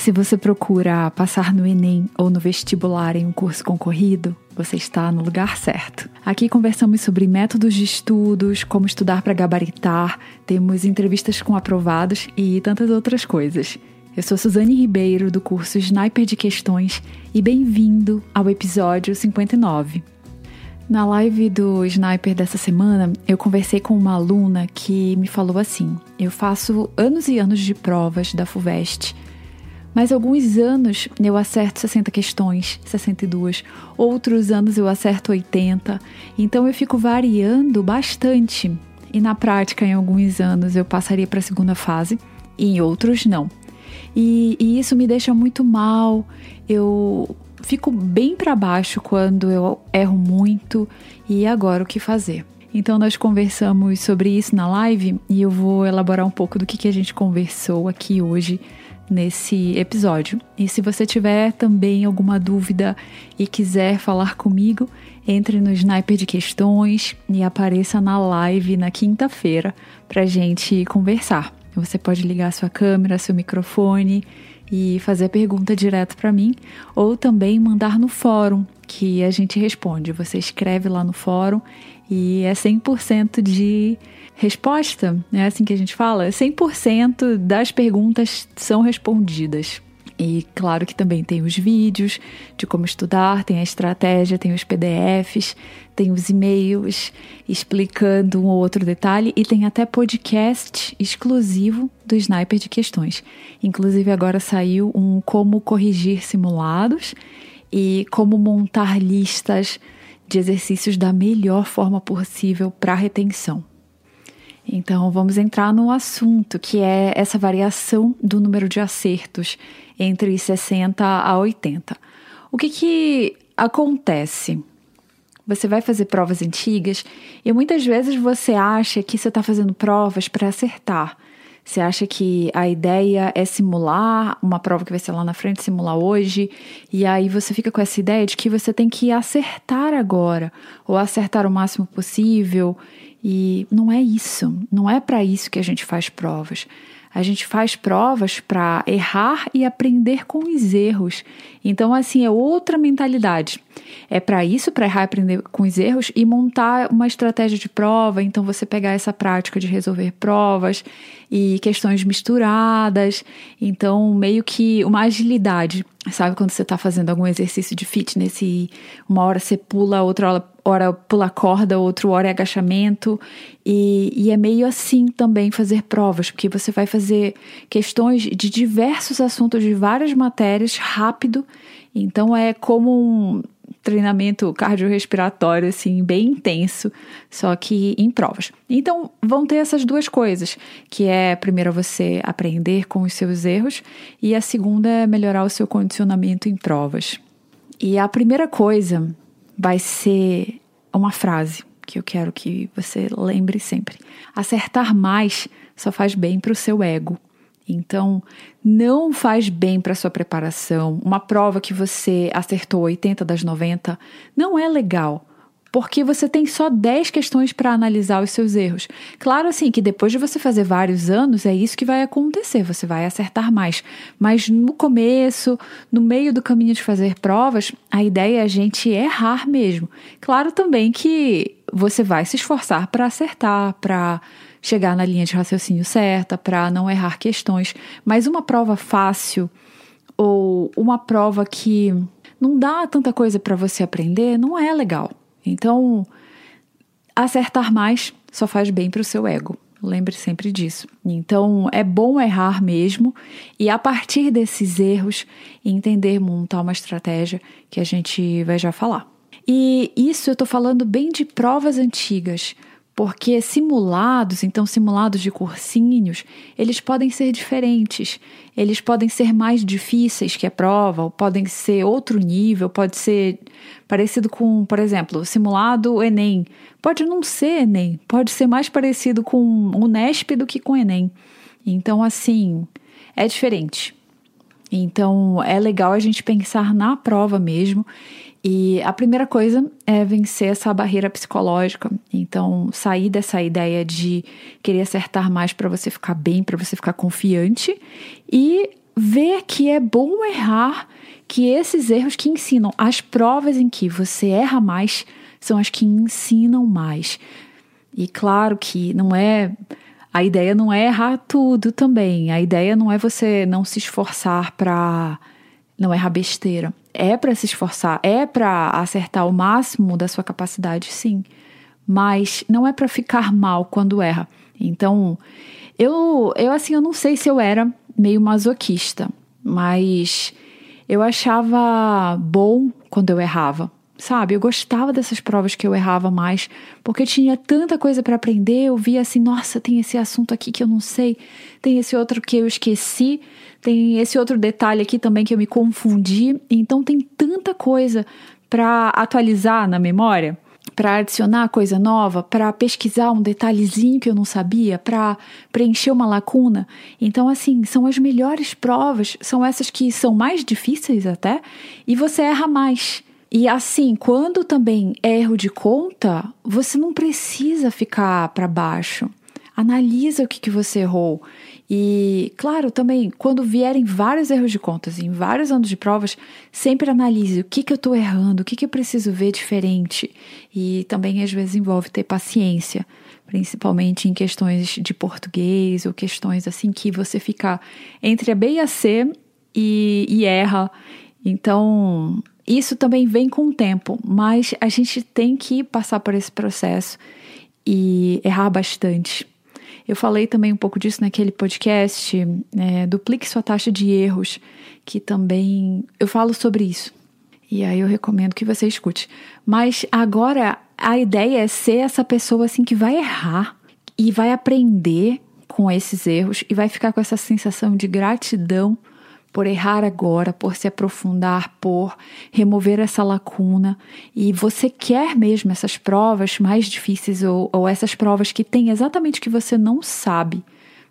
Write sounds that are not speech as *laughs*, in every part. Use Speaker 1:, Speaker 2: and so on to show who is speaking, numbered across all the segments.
Speaker 1: Se você procura passar no Enem ou no vestibular em um curso concorrido, você está no lugar certo. Aqui conversamos sobre métodos de estudos, como estudar para gabaritar, temos entrevistas com aprovados e tantas outras coisas. Eu sou Suzane Ribeiro, do curso Sniper de Questões, e bem-vindo ao episódio 59. Na live do Sniper dessa semana, eu conversei com uma aluna que me falou assim: Eu faço anos e anos de provas da FUVEST mas alguns anos eu acerto 60 questões, 62. Outros anos eu acerto 80. Então eu fico variando bastante. E na prática, em alguns anos eu passaria para a segunda fase, e em outros não. E, e isso me deixa muito mal. Eu fico bem para baixo quando eu erro muito. E agora o que fazer? Então nós conversamos sobre isso na live e eu vou elaborar um pouco do que, que a gente conversou aqui hoje nesse episódio. E se você tiver também alguma dúvida e quiser falar comigo, entre no Sniper de Questões e apareça na live na quinta-feira para gente conversar. Você pode ligar sua câmera, seu microfone e fazer a pergunta direto para mim, ou também mandar no fórum, que a gente responde. Você escreve lá no fórum e é 100% de resposta, é assim que a gente fala, 100% das perguntas são respondidas. E claro que também tem os vídeos de como estudar, tem a estratégia, tem os PDFs, tem os e-mails explicando um ou outro detalhe e tem até podcast exclusivo do Sniper de Questões. Inclusive agora saiu um como corrigir simulados e como montar listas de exercícios da melhor forma possível para retenção. Então, vamos entrar no assunto, que é essa variação do número de acertos entre 60 a 80. O que, que acontece? Você vai fazer provas antigas e muitas vezes você acha que você está fazendo provas para acertar. Você acha que a ideia é simular uma prova que vai ser lá na frente, simular hoje, e aí você fica com essa ideia de que você tem que acertar agora, ou acertar o máximo possível, e não é isso, não é para isso que a gente faz provas. A gente faz provas para errar e aprender com os erros. Então, assim, é outra mentalidade. É para isso, para errar e aprender com os erros e montar uma estratégia de prova. Então, você pegar essa prática de resolver provas e questões misturadas. Então, meio que uma agilidade. Sabe quando você está fazendo algum exercício de fitness e uma hora você pula, outra hora pula corda, outro hora é agachamento. E, e é meio assim também fazer provas, porque você vai fazer questões de diversos assuntos, de várias matérias, rápido. Então é como um treinamento cardiorrespiratório, assim, bem intenso, só que em provas. Então, vão ter essas duas coisas, que é, primeiro, você aprender com os seus erros, e a segunda é melhorar o seu condicionamento em provas. E a primeira coisa vai ser uma frase que eu quero que você lembre sempre. Acertar mais só faz bem para o seu ego. Então, não faz bem para sua preparação. Uma prova que você acertou 80 das 90 não é legal porque você tem só 10 questões para analisar os seus erros. Claro, assim, que depois de você fazer vários anos, é isso que vai acontecer, você vai acertar mais. Mas no começo, no meio do caminho de fazer provas, a ideia é a gente errar mesmo. Claro também que você vai se esforçar para acertar, para chegar na linha de raciocínio certa, para não errar questões. Mas uma prova fácil ou uma prova que não dá tanta coisa para você aprender, não é legal. Então, acertar mais só faz bem para o seu ego. Lembre sempre disso. Então, é bom errar mesmo e a partir desses erros entender montar uma estratégia que a gente vai já falar. E isso eu estou falando bem de provas antigas, porque simulados, então simulados de cursinhos, eles podem ser diferentes, eles podem ser mais difíceis que a prova, ou podem ser outro nível, pode ser parecido com, por exemplo, simulado Enem. Pode não ser Enem, pode ser mais parecido com o Nesp do que com Enem. Então, assim, é diferente. Então, é legal a gente pensar na prova mesmo e a primeira coisa é vencer essa barreira psicológica. Então, sair dessa ideia de querer acertar mais para você ficar bem, para você ficar confiante e ver que é bom errar, que esses erros que ensinam, as provas em que você erra mais, são as que ensinam mais. E claro que não é. A ideia não é errar tudo também. A ideia não é você não se esforçar para não errar besteira. É para se esforçar, é para acertar o máximo da sua capacidade, sim. Mas não é para ficar *laughs* mal quando erra. Então, eu, eu assim, eu não sei se eu era meio masoquista, mas eu achava bom quando eu errava sabe? Eu gostava dessas provas que eu errava mais, porque tinha tanta coisa para aprender. Eu via assim, nossa, tem esse assunto aqui que eu não sei, tem esse outro que eu esqueci, tem esse outro detalhe aqui também que eu me confundi. Então tem tanta coisa para atualizar na memória, para adicionar coisa nova, para pesquisar um detalhezinho que eu não sabia, para preencher uma lacuna. Então, assim, são as melhores provas, são essas que são mais difíceis até, e você erra mais. E assim, quando também é erro de conta, você não precisa ficar para baixo. Analisa o que, que você errou. E, claro, também, quando vierem vários erros de contas em vários anos de provas, sempre analise o que, que eu estou errando, o que, que eu preciso ver diferente. E também, às vezes, envolve ter paciência, principalmente em questões de português ou questões assim que você fica entre a B e a C e, e erra. Então, isso também vem com o tempo, mas a gente tem que passar por esse processo e errar bastante. Eu falei também um pouco disso naquele podcast, é, Duplique Sua Taxa de Erros, que também eu falo sobre isso. E aí eu recomendo que você escute. Mas agora a ideia é ser essa pessoa assim que vai errar e vai aprender com esses erros e vai ficar com essa sensação de gratidão por errar agora, por se aprofundar, por remover essa lacuna. E você quer mesmo essas provas mais difíceis ou, ou essas provas que tem exatamente que você não sabe,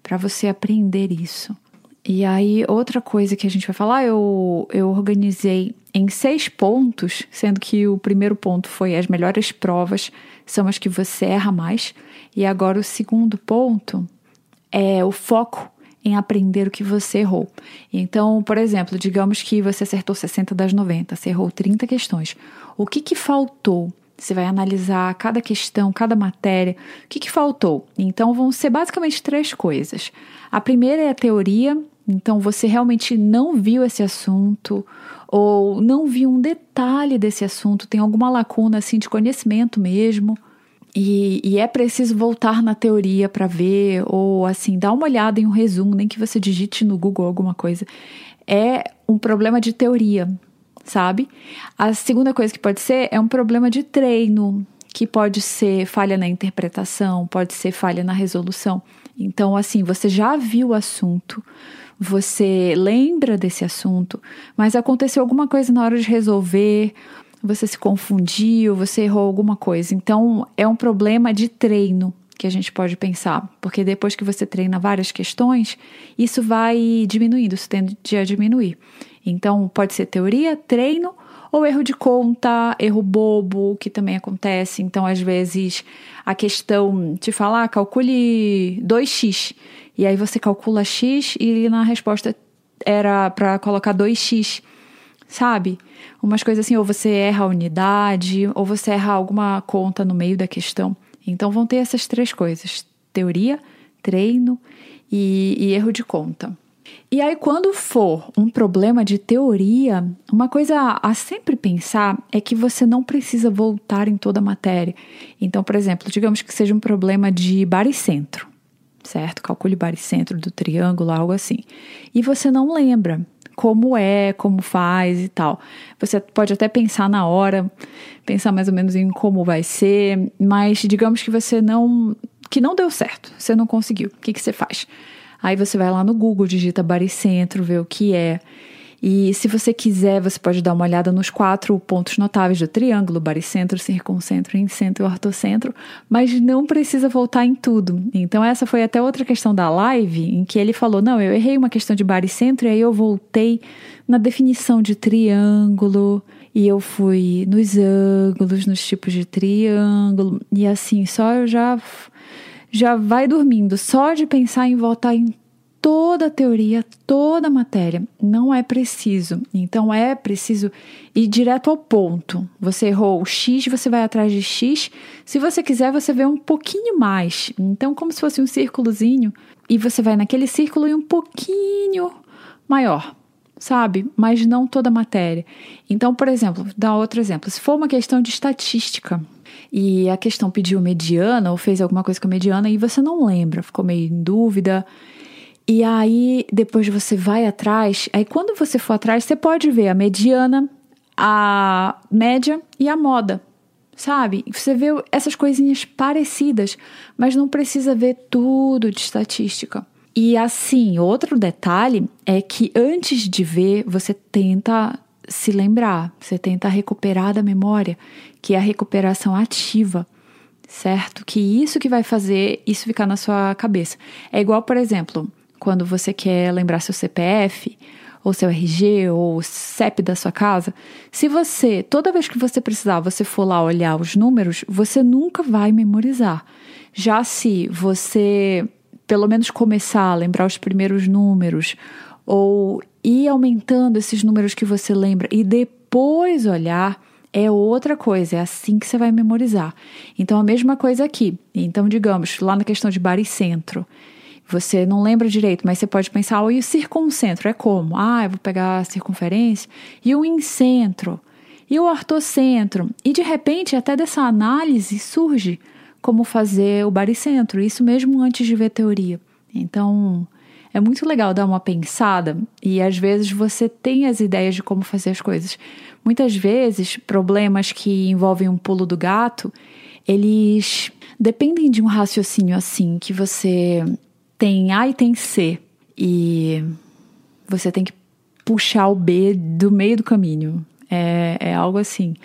Speaker 1: para você aprender isso. E aí, outra coisa que a gente vai falar, eu, eu organizei em seis pontos, sendo que o primeiro ponto foi as melhores provas são as que você erra mais. E agora o segundo ponto é o foco em aprender o que você errou. Então, por exemplo, digamos que você acertou 60 das 90, você errou 30 questões. O que, que faltou? Você vai analisar cada questão, cada matéria. O que, que faltou? Então, vão ser basicamente três coisas. A primeira é a teoria. Então, você realmente não viu esse assunto ou não viu um detalhe desse assunto, tem alguma lacuna assim de conhecimento mesmo. E, e, é preciso voltar na teoria para ver, ou assim, dar uma olhada em um resumo, nem que você digite no Google alguma coisa. É um problema de teoria, sabe? A segunda coisa que pode ser é um problema de treino, que pode ser falha na interpretação, pode ser falha na resolução. Então, assim, você já viu o assunto, você lembra desse assunto, mas aconteceu alguma coisa na hora de resolver você se confundiu, você errou alguma coisa. Então, é um problema de treino que a gente pode pensar, porque depois que você treina várias questões, isso vai diminuindo, isso tende a diminuir. Então, pode ser teoria, treino ou erro de conta, erro bobo, que também acontece. Então, às vezes, a questão te falar, ah, calcule 2x, e aí você calcula x e na resposta era para colocar 2x sabe? Umas coisas assim, ou você erra a unidade, ou você erra alguma conta no meio da questão. Então vão ter essas três coisas: teoria, treino e, e erro de conta. E aí, quando for um problema de teoria, uma coisa a sempre pensar é que você não precisa voltar em toda a matéria. Então, por exemplo, digamos que seja um problema de baricentro, certo? Calcule baricentro do triângulo, algo assim. E você não lembra como é, como faz e tal. Você pode até pensar na hora, pensar mais ou menos em como vai ser, mas digamos que você não que não deu certo, você não conseguiu. O que, que você faz? Aí você vai lá no Google, digita baricentro, vê o que é. E se você quiser, você pode dar uma olhada nos quatro pontos notáveis do triângulo, baricentro, circuncentro, incentro e ortocentro, mas não precisa voltar em tudo. Então essa foi até outra questão da live, em que ele falou, não, eu errei uma questão de baricentro e aí eu voltei na definição de triângulo, e eu fui nos ângulos, nos tipos de triângulo, e assim, só eu já já vai dormindo, só de pensar em voltar em toda a teoria, toda a matéria. Não é preciso. Então é preciso ir direto ao ponto. Você errou o X, você vai atrás de X. Se você quiser, você vê um pouquinho mais. Então, como se fosse um círculozinho, e você vai naquele círculo e um pouquinho maior, sabe? Mas não toda a matéria. Então, por exemplo, dá outro exemplo. Se for uma questão de estatística, e a questão pediu mediana ou fez alguma coisa com a mediana e você não lembra, ficou meio em dúvida e aí, depois você vai atrás, aí quando você for atrás, você pode ver a mediana, a média e a moda, sabe? Você vê essas coisinhas parecidas, mas não precisa ver tudo de estatística. E assim, outro detalhe é que antes de ver, você tenta se lembrar, você tenta recuperar da memória, que é a recuperação ativa certo? Que isso que vai fazer isso ficar na sua cabeça. É igual, por exemplo, quando você quer lembrar seu CPF, ou seu RG, ou o CEP da sua casa, se você, toda vez que você precisar, você for lá olhar os números, você nunca vai memorizar. Já se você, pelo menos, começar a lembrar os primeiros números, ou ir aumentando esses números que você lembra e depois olhar, é outra coisa, é assim que você vai memorizar. Então, a mesma coisa aqui. Então, digamos, lá na questão de baricentro. Você não lembra direito, mas você pode pensar, oh, e o circuncentro é como? Ah, eu vou pegar a circunferência. E o incentro? E o ortocentro? E de repente, até dessa análise surge como fazer o baricentro, isso mesmo antes de ver teoria. Então, é muito legal dar uma pensada e às vezes você tem as ideias de como fazer as coisas. Muitas vezes, problemas que envolvem um pulo do gato, eles dependem de um raciocínio assim que você tem A e tem C. E você tem que puxar o B do meio do caminho. É, é algo assim.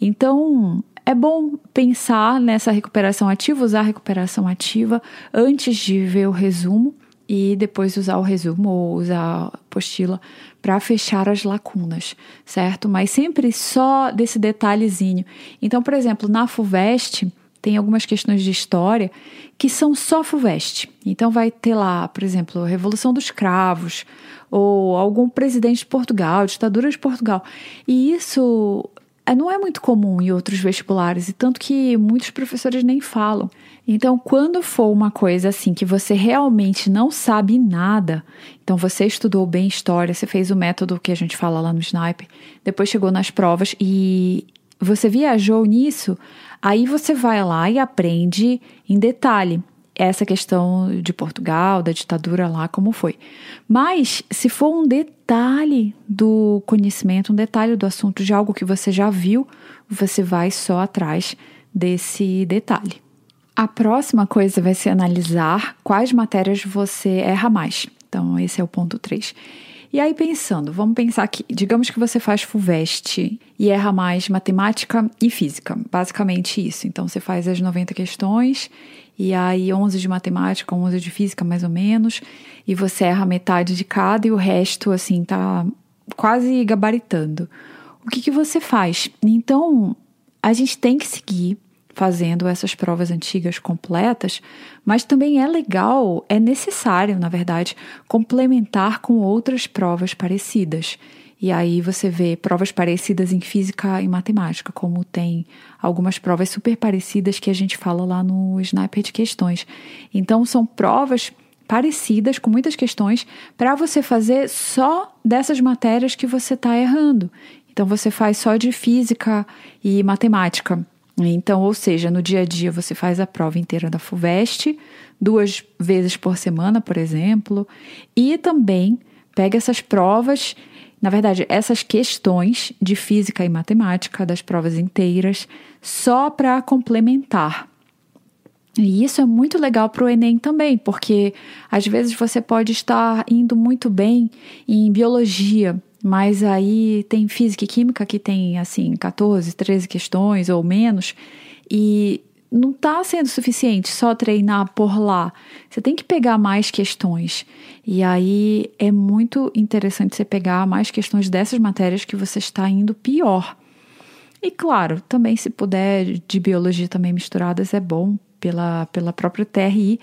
Speaker 1: Então, é bom pensar nessa recuperação ativa, usar a recuperação ativa antes de ver o resumo e depois usar o resumo ou usar a apostila para fechar as lacunas, certo? Mas sempre só desse detalhezinho. Então, por exemplo, na FUVEST, tem algumas questões de história que são só FUVEST. Então vai ter lá, por exemplo, a Revolução dos Cravos, ou algum presidente de Portugal, ditadura de Portugal. E isso é, não é muito comum em outros vestibulares, e tanto que muitos professores nem falam. Então, quando for uma coisa assim que você realmente não sabe nada, então você estudou bem história, você fez o método que a gente fala lá no Sniper, depois chegou nas provas e você viajou nisso, Aí você vai lá e aprende em detalhe essa questão de Portugal, da ditadura lá, como foi. Mas, se for um detalhe do conhecimento, um detalhe do assunto de algo que você já viu, você vai só atrás desse detalhe. A próxima coisa vai ser analisar quais matérias você erra mais. Então, esse é o ponto 3. E aí, pensando, vamos pensar que, digamos que você faz FUVEST e erra mais matemática e física, basicamente isso. Então, você faz as 90 questões e aí 11 de matemática, 11 de física, mais ou menos, e você erra metade de cada e o resto, assim, tá quase gabaritando. O que, que você faz? Então, a gente tem que seguir fazendo essas provas antigas completas, mas também é legal, é necessário, na verdade, complementar com outras provas parecidas. E aí você vê provas parecidas em física e matemática, como tem algumas provas super parecidas que a gente fala lá no Sniper de questões. Então são provas parecidas com muitas questões para você fazer só dessas matérias que você está errando. Então você faz só de física e matemática. Então, ou seja, no dia a dia você faz a prova inteira da FUVEST, duas vezes por semana, por exemplo, e também pega essas provas, na verdade, essas questões de física e matemática das provas inteiras, só para complementar. E isso é muito legal para o Enem também, porque às vezes você pode estar indo muito bem em biologia, mas aí tem física e química que tem assim 14, 13 questões ou menos e não está sendo suficiente só treinar por lá. Você tem que pegar mais questões. E aí é muito interessante você pegar mais questões dessas matérias que você está indo pior. E claro, também se puder de biologia também misturadas é bom pela, pela própria TRI,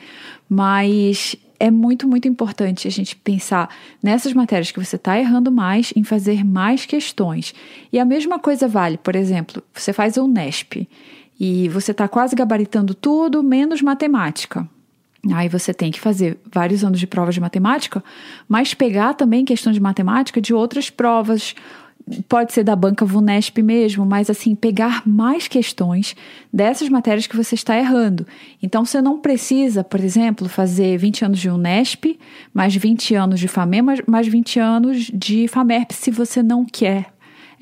Speaker 1: mas é muito, muito importante a gente pensar nessas matérias que você está errando mais, em fazer mais questões. E a mesma coisa vale, por exemplo, você faz o Nesp e você está quase gabaritando tudo, menos matemática. Aí você tem que fazer vários anos de provas de matemática, mas pegar também questão de matemática de outras provas, pode ser da banca VUNESP mesmo, mas assim, pegar mais questões dessas matérias que você está errando. Então, você não precisa, por exemplo, fazer 20 anos de UNESP, mais 20 anos de FAME, mais 20 anos de FAMERP, se você não quer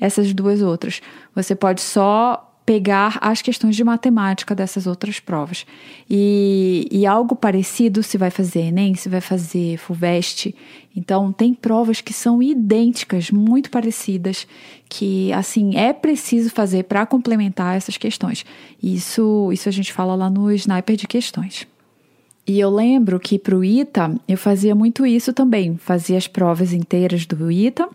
Speaker 1: essas duas outras. Você pode só pegar as questões de matemática dessas outras provas. E, e algo parecido se vai fazer Enem, se vai fazer FUVEST. Então, tem provas que são idênticas, muito parecidas, que, assim, é preciso fazer para complementar essas questões. Isso, isso a gente fala lá no Sniper de Questões. E eu lembro que para o ITA eu fazia muito isso também. Fazia as provas inteiras do ITA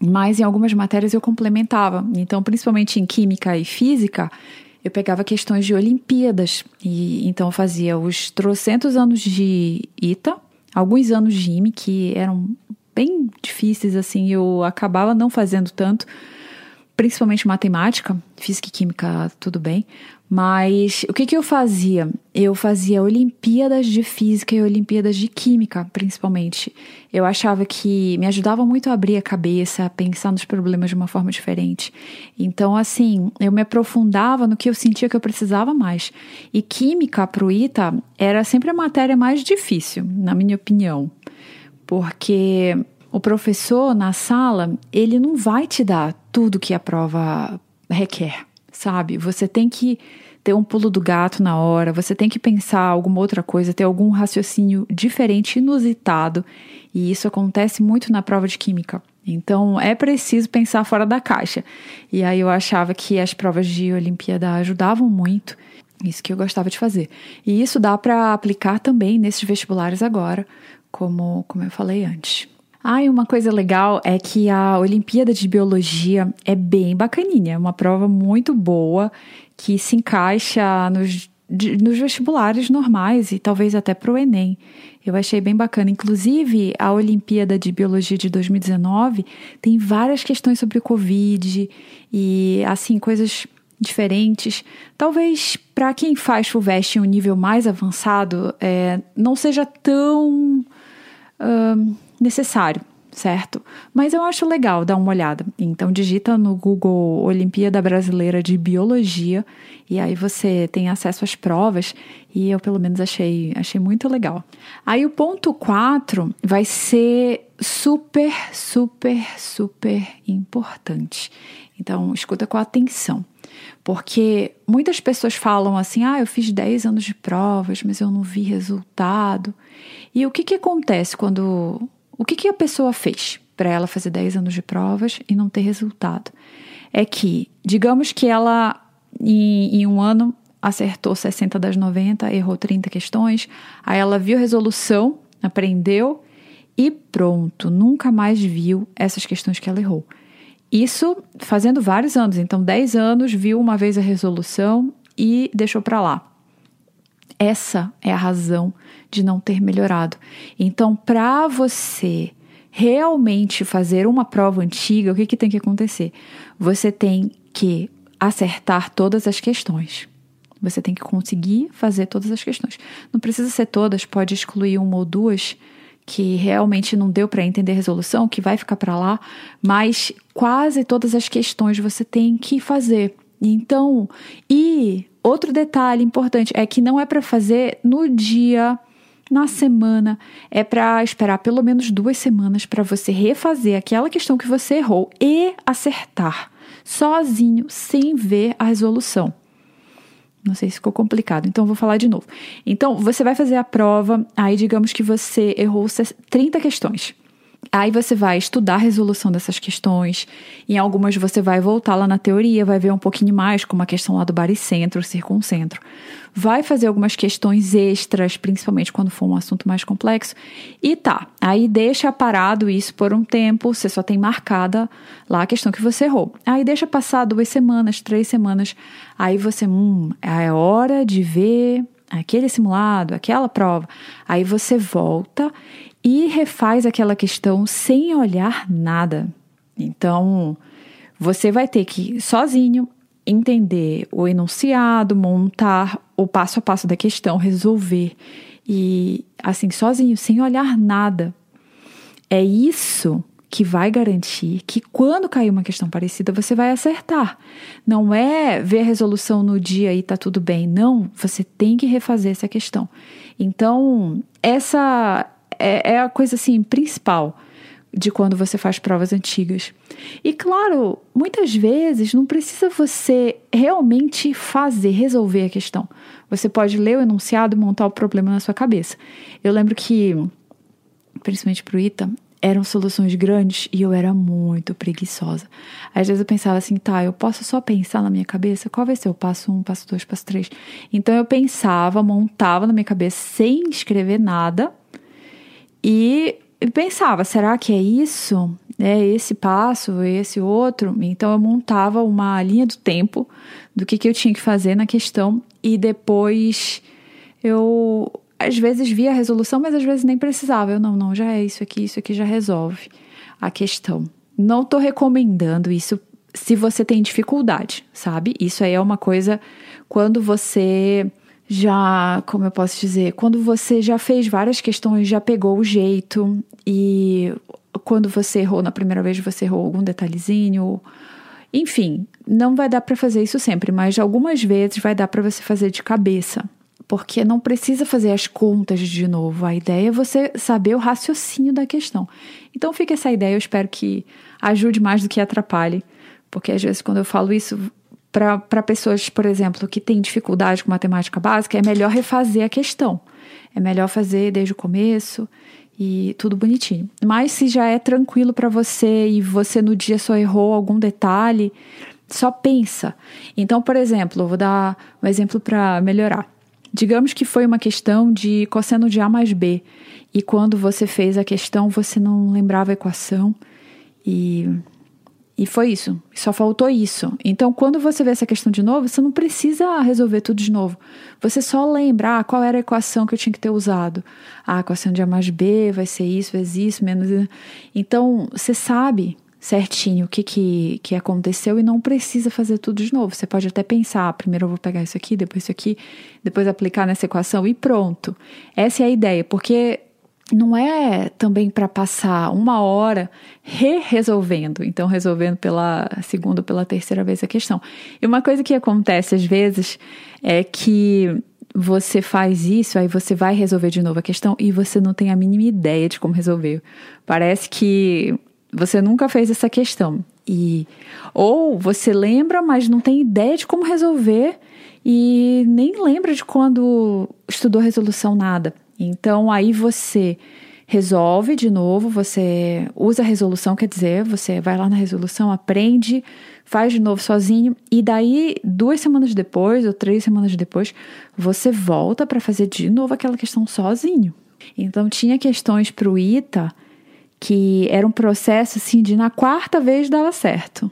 Speaker 1: mas em algumas matérias eu complementava. Então, principalmente em química e física, eu pegava questões de Olimpíadas. E então fazia os trocentos anos de ITA, alguns anos de IME que eram bem difíceis assim, eu acabava não fazendo tanto, principalmente matemática, física e química, tudo bem, mas o que, que eu fazia? Eu fazia Olimpíadas de Física e Olimpíadas de Química, principalmente. Eu achava que me ajudava muito a abrir a cabeça, a pensar nos problemas de uma forma diferente. Então, assim, eu me aprofundava no que eu sentia que eu precisava mais. E Química para o ITA era sempre a matéria mais difícil, na minha opinião. Porque o professor na sala, ele não vai te dar tudo que a prova requer sabe? Você tem que ter um pulo do gato na hora, você tem que pensar alguma outra coisa, ter algum raciocínio diferente, inusitado, e isso acontece muito na prova de química. Então é preciso pensar fora da caixa. E aí eu achava que as provas de Olimpíada ajudavam muito. Isso que eu gostava de fazer. E isso dá para aplicar também nesses vestibulares agora, como, como eu falei antes. Ah, e uma coisa legal é que a Olimpíada de Biologia é bem bacaninha, é uma prova muito boa que se encaixa nos, de, nos vestibulares normais e talvez até para o Enem. Eu achei bem bacana. Inclusive, a Olimpíada de Biologia de 2019 tem várias questões sobre o Covid e, assim, coisas diferentes. Talvez para quem faz FUVEST em um nível mais avançado, é, não seja tão. Necessário, certo? Mas eu acho legal dar uma olhada. Então digita no Google Olimpíada Brasileira de Biologia e aí você tem acesso às provas e eu pelo menos achei, achei muito legal. Aí o ponto 4 vai ser super, super, super importante. Então escuta com atenção. Porque muitas pessoas falam assim: ah, eu fiz 10 anos de provas, mas eu não vi resultado. E o que, que acontece quando o que, que a pessoa fez para ela fazer 10 anos de provas e não ter resultado? É que, digamos que ela, em, em um ano, acertou 60 das 90, errou 30 questões, aí ela viu a resolução, aprendeu e pronto, nunca mais viu essas questões que ela errou. Isso fazendo vários anos, então 10 anos, viu uma vez a resolução e deixou para lá. Essa é a razão de não ter melhorado. Então, para você realmente fazer uma prova antiga, o que, que tem que acontecer? Você tem que acertar todas as questões. Você tem que conseguir fazer todas as questões. Não precisa ser todas, pode excluir uma ou duas que realmente não deu para entender a resolução, que vai ficar para lá, mas quase todas as questões você tem que fazer. Então, e outro detalhe importante é que não é para fazer no dia na semana é para esperar pelo menos duas semanas para você refazer aquela questão que você errou e acertar sozinho, sem ver a resolução. Não sei se ficou complicado, então vou falar de novo. Então, você vai fazer a prova, aí digamos que você errou 30 questões. Aí você vai estudar a resolução dessas questões. Em algumas você vai voltar lá na teoria, vai ver um pouquinho mais, como a questão lá do baricentro, circuncentro. Vai fazer algumas questões extras, principalmente quando for um assunto mais complexo. E tá, aí deixa parado isso por um tempo, você só tem marcada lá a questão que você errou. Aí deixa passar duas semanas, três semanas. Aí você, hum, é hora de ver aquele simulado, aquela prova. Aí você volta e refaz aquela questão sem olhar nada. Então, você vai ter que sozinho entender o enunciado, montar o passo a passo da questão, resolver e assim sozinho, sem olhar nada. É isso que vai garantir que quando cair uma questão parecida, você vai acertar. Não é ver a resolução no dia e tá tudo bem. Não, você tem que refazer essa questão. Então, essa é, é a coisa assim principal de quando você faz provas antigas. E claro, muitas vezes não precisa você realmente fazer, resolver a questão. Você pode ler o enunciado e montar o problema na sua cabeça. Eu lembro que, principalmente para o ITA, eram soluções grandes e eu era muito preguiçosa. Às vezes eu pensava assim, tá, eu posso só pensar na minha cabeça qual vai ser o passo um, passo dois, passo três. Então eu pensava, montava na minha cabeça sem escrever nada e pensava, será que é isso? É esse passo, esse outro? Então eu montava uma linha do tempo do que, que eu tinha que fazer na questão e depois eu às vezes via a resolução, mas às vezes nem precisava. Eu não, não, já é isso aqui, isso aqui já resolve a questão. Não estou recomendando isso se você tem dificuldade, sabe? Isso aí é uma coisa quando você já, como eu posso dizer, quando você já fez várias questões, já pegou o jeito e quando você errou na primeira vez, você errou algum detalhezinho. Enfim, não vai dar para fazer isso sempre, mas algumas vezes vai dar para você fazer de cabeça, porque não precisa fazer as contas de novo. A ideia é você saber o raciocínio da questão. Então fica essa ideia, eu espero que ajude mais do que atrapalhe, porque às vezes quando eu falo isso, para pessoas, por exemplo, que têm dificuldade com matemática básica, é melhor refazer a questão. É melhor fazer desde o começo e tudo bonitinho. Mas se já é tranquilo para você e você no dia só errou algum detalhe, só pensa. Então, por exemplo, vou dar um exemplo para melhorar. Digamos que foi uma questão de cosseno de A mais B. E quando você fez a questão, você não lembrava a equação e e foi isso, só faltou isso. Então, quando você vê essa questão de novo, você não precisa resolver tudo de novo. Você só lembra ah, qual era a equação que eu tinha que ter usado. Ah, a equação de A mais B vai ser isso, vezes isso, menos. Então, você sabe certinho o que, que, que aconteceu e não precisa fazer tudo de novo. Você pode até pensar: ah, primeiro eu vou pegar isso aqui, depois isso aqui, depois aplicar nessa equação e pronto. Essa é a ideia, porque não é também para passar uma hora re-resolvendo, então resolvendo pela segunda ou pela terceira vez a questão. E uma coisa que acontece às vezes é que você faz isso, aí você vai resolver de novo a questão e você não tem a mínima ideia de como resolver. Parece que você nunca fez essa questão. E ou você lembra, mas não tem ideia de como resolver e nem lembra de quando estudou resolução nada. Então aí você resolve de novo, você usa a resolução, quer dizer, você vai lá na resolução, aprende, faz de novo sozinho e daí duas semanas depois ou três semanas depois você volta para fazer de novo aquela questão sozinho. Então tinha questões para o ITA que era um processo assim de na quarta vez dava certo.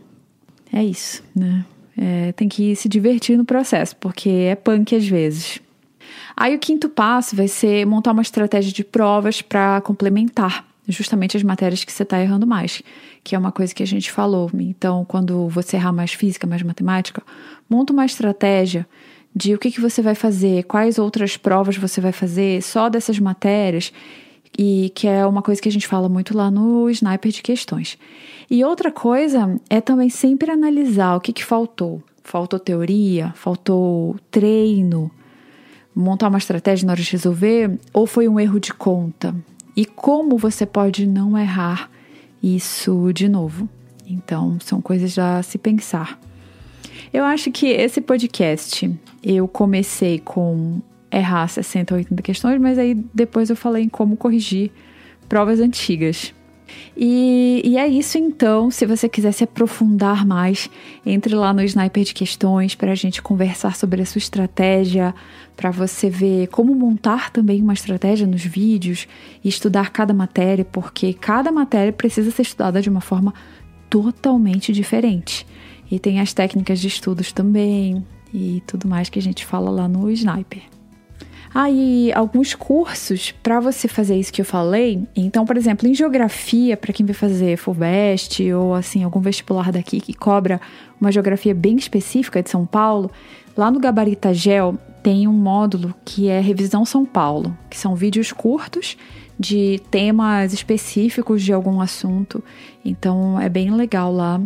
Speaker 1: É isso, né? É, tem que se divertir no processo, porque é punk às vezes. Aí o quinto passo vai ser montar uma estratégia de provas para complementar justamente as matérias que você está errando mais, que é uma coisa que a gente falou. Então, quando você errar mais física, mais matemática, monta uma estratégia de o que, que você vai fazer, quais outras provas você vai fazer só dessas matérias, e que é uma coisa que a gente fala muito lá no Sniper de Questões. E outra coisa é também sempre analisar o que, que faltou. Faltou teoria, faltou treino, montar uma estratégia na hora de resolver ou foi um erro de conta? E como você pode não errar isso de novo? Então, são coisas a se pensar. Eu acho que esse podcast eu comecei com errar 60, 80 questões, mas aí depois eu falei em como corrigir provas antigas. E, e, é isso então. Se você quiser se aprofundar mais, entre lá no Sniper de Questões para a gente conversar sobre a sua estratégia, para você ver como montar também uma estratégia nos vídeos e estudar cada matéria, porque cada matéria precisa ser estudada de uma forma totalmente diferente. E tem as técnicas de estudos também e tudo mais que a gente fala lá no Sniper. Aí, ah, alguns cursos para você fazer isso que eu falei. Então, por exemplo, em geografia, para quem vai fazer FUVEST ou assim, algum vestibular daqui que cobra uma geografia bem específica de São Paulo, lá no Gabarita Gel tem um módulo que é Revisão São Paulo, que são vídeos curtos de temas específicos de algum assunto. Então, é bem legal lá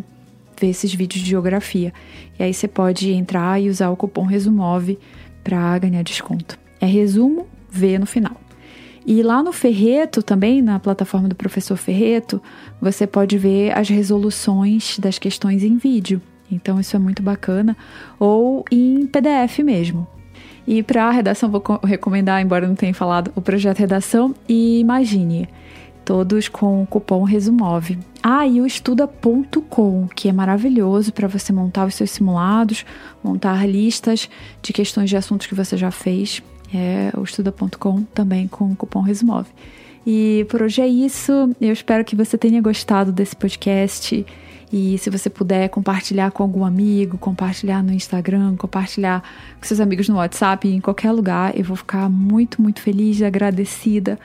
Speaker 1: ver esses vídeos de geografia. E aí você pode entrar e usar o cupom RESUMOVE para ganhar desconto. É resumo V no final. E lá no Ferreto, também na plataforma do professor Ferreto, você pode ver as resoluções das questões em vídeo. Então isso é muito bacana. Ou em PDF mesmo. E para a redação, vou recomendar, embora não tenha falado, o projeto Redação e Imagine todos com o cupom RESUMOVE. Ah, e o estuda.com, que é maravilhoso para você montar os seus simulados, montar listas de questões de assuntos que você já fez. É o estuda.com também com o cupom RESUMOVE. E por hoje é isso. Eu espero que você tenha gostado desse podcast. E se você puder compartilhar com algum amigo, compartilhar no Instagram, compartilhar com seus amigos no WhatsApp, em qualquer lugar, eu vou ficar muito, muito feliz e agradecida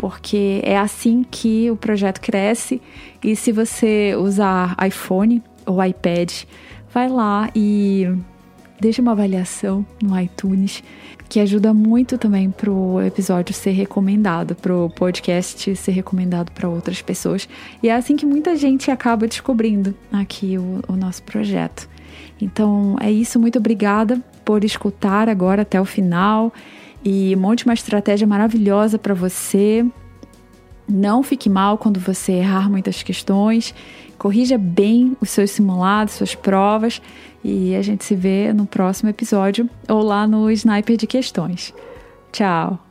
Speaker 1: porque é assim que o projeto cresce. E se você usar iPhone ou iPad, vai lá e deixa uma avaliação no iTunes, que ajuda muito também para o episódio ser recomendado, para o podcast ser recomendado para outras pessoas. E é assim que muita gente acaba descobrindo aqui o, o nosso projeto. Então é isso, muito obrigada por escutar agora até o final e monte uma estratégia maravilhosa para você. Não fique mal quando você errar muitas questões. Corrija bem os seus simulados, suas provas. E a gente se vê no próximo episódio ou lá no Sniper de Questões. Tchau!